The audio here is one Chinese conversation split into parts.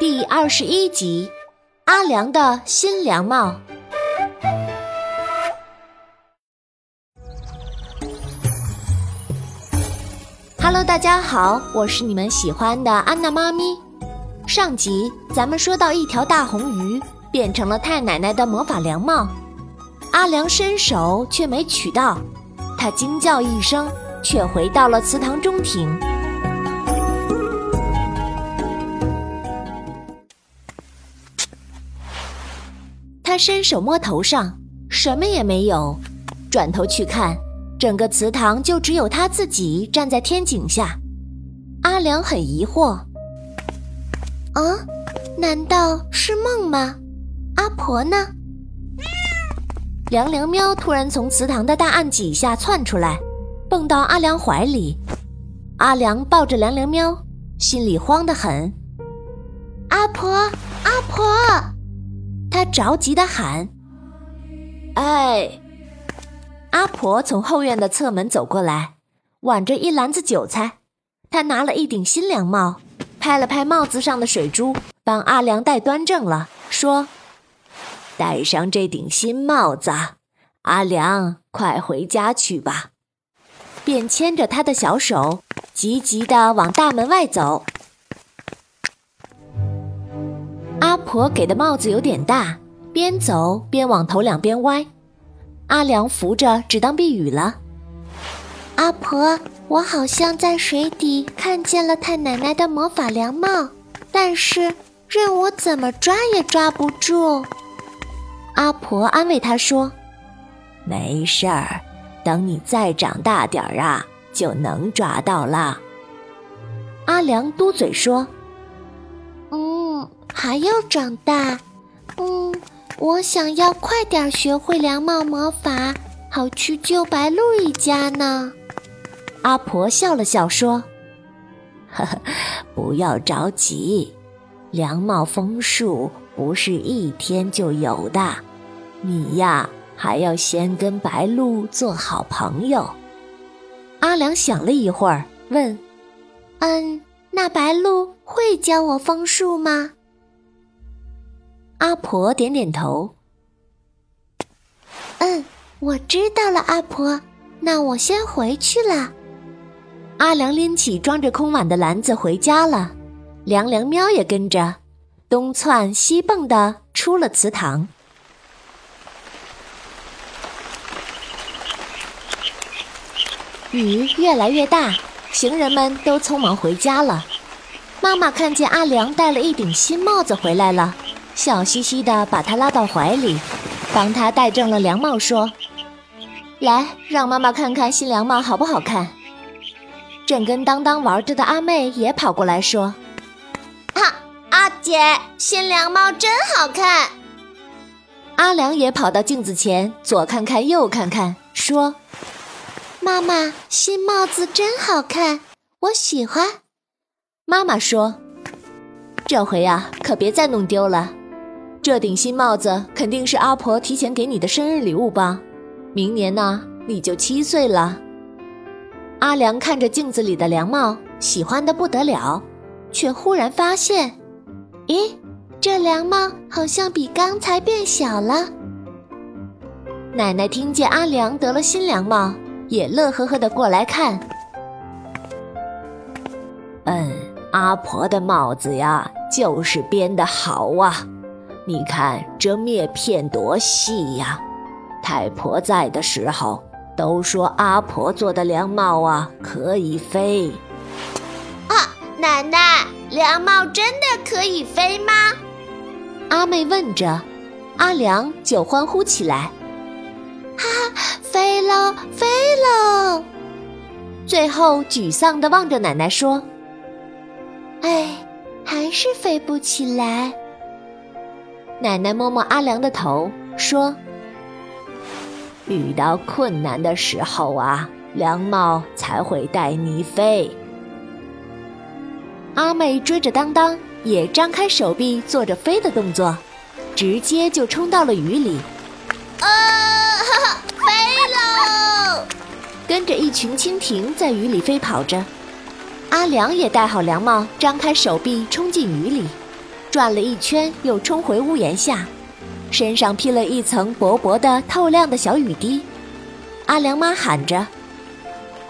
第二十一集，阿良的新凉帽。Hello，大家好，我是你们喜欢的安娜妈咪。上集咱们说到一条大红鱼变成了太奶奶的魔法凉帽，阿良伸手却没取到，他惊叫一声，却回到了祠堂中庭。伸手摸头上，什么也没有，转头去看。整个祠堂就只有他自己站在天井下，阿良很疑惑：“啊，难道是梦吗？阿婆呢？”凉凉喵突然从祠堂的大暗几下窜出来，蹦到阿良怀里。阿良抱着凉凉喵，心里慌得很。“阿婆，阿婆！”他着急的喊：“哎！”阿婆从后院的侧门走过来，挽着一篮子韭菜。她拿了一顶新凉帽，拍了拍帽子上的水珠，帮阿良戴端正了，说：“戴上这顶新帽子，阿良，快回家去吧。”便牵着他的小手，急急地往大门外走。阿婆给的帽子有点大，边走边往头两边歪。阿良扶着，只当避雨了。阿婆，我好像在水底看见了太奶奶的魔法凉帽，但是任我怎么抓也抓不住。阿婆安慰他说：“没事儿，等你再长大点儿啊，就能抓到了。”阿良嘟嘴说：“嗯，还要长大，嗯。”我想要快点学会凉帽魔法，好去救白鹿一家呢。阿婆笑了笑说：“呵呵，不要着急，凉帽枫树不是一天就有的。你呀，还要先跟白鹿做好朋友。”阿良想了一会儿，问：“嗯，那白鹿会教我枫树吗？”阿婆点点头。嗯，我知道了，阿婆。那我先回去了。阿良拎起装着空碗的篮子回家了，凉凉喵也跟着，东窜西蹦的出了祠堂。雨越来越大，行人们都匆忙回家了。妈妈看见阿良戴了一顶新帽子回来了。笑嘻嘻的把他拉到怀里，帮他戴正了凉帽，说：“来，让妈妈看看新凉帽好不好看。”正跟当当玩着的阿妹也跑过来说：“啊，阿姐，新凉帽真好看。”阿良也跑到镜子前，左看看右看看，说：“妈妈，新帽子真好看，我喜欢。”妈妈说：“这回呀，可别再弄丢了。”这顶新帽子肯定是阿婆提前给你的生日礼物吧？明年呢，你就七岁了。阿良看着镜子里的凉帽，喜欢的不得了，却忽然发现，咦，这凉帽好像比刚才变小了。奶奶听见阿良得了新凉帽，也乐呵呵的过来看。嗯，阿婆的帽子呀，就是编的好啊。你看这篾片多细呀！太婆在的时候都说阿婆做的凉帽啊可以飞。啊，奶奶，凉帽真的可以飞吗？阿妹问着，阿良就欢呼起来：“哈哈，飞喽，飞喽！”最后沮丧地望着奶奶说：“哎，还是飞不起来。”奶奶摸摸阿良的头，说：“遇到困难的时候啊，凉帽才会带你飞。”阿妹追着当当，也张开手臂做着飞的动作，直接就冲到了雨里。啊，飞喽！跟着一群蜻蜓在雨里飞跑着。阿良也戴好凉帽，张开手臂冲进雨里。转了一圈又冲回屋檐下，身上披了一层薄薄的、透亮的小雨滴。阿良妈喊着：“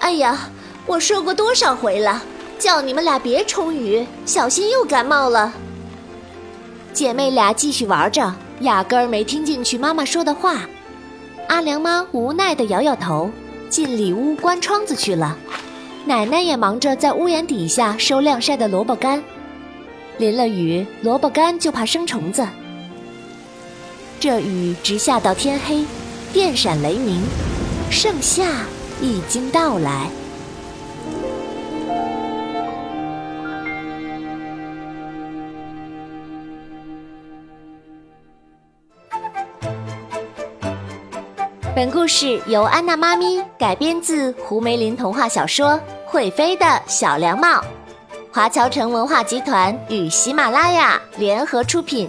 哎呀，我说过多少回了，叫你们俩别冲雨，小心又感冒了。”姐妹俩继续玩着，压根儿没听进去妈妈说的话。阿良妈无奈地摇摇头，进里屋关窗子去了。奶奶也忙着在屋檐底下收晾晒的萝卜干。淋了雨，萝卜干就怕生虫子。这雨直下到天黑，电闪雷鸣。盛夏已经到来。本故事由安娜妈咪改编自胡梅林童话小说《会飞的小凉帽》，华侨城文化集团与喜马拉雅联合出品。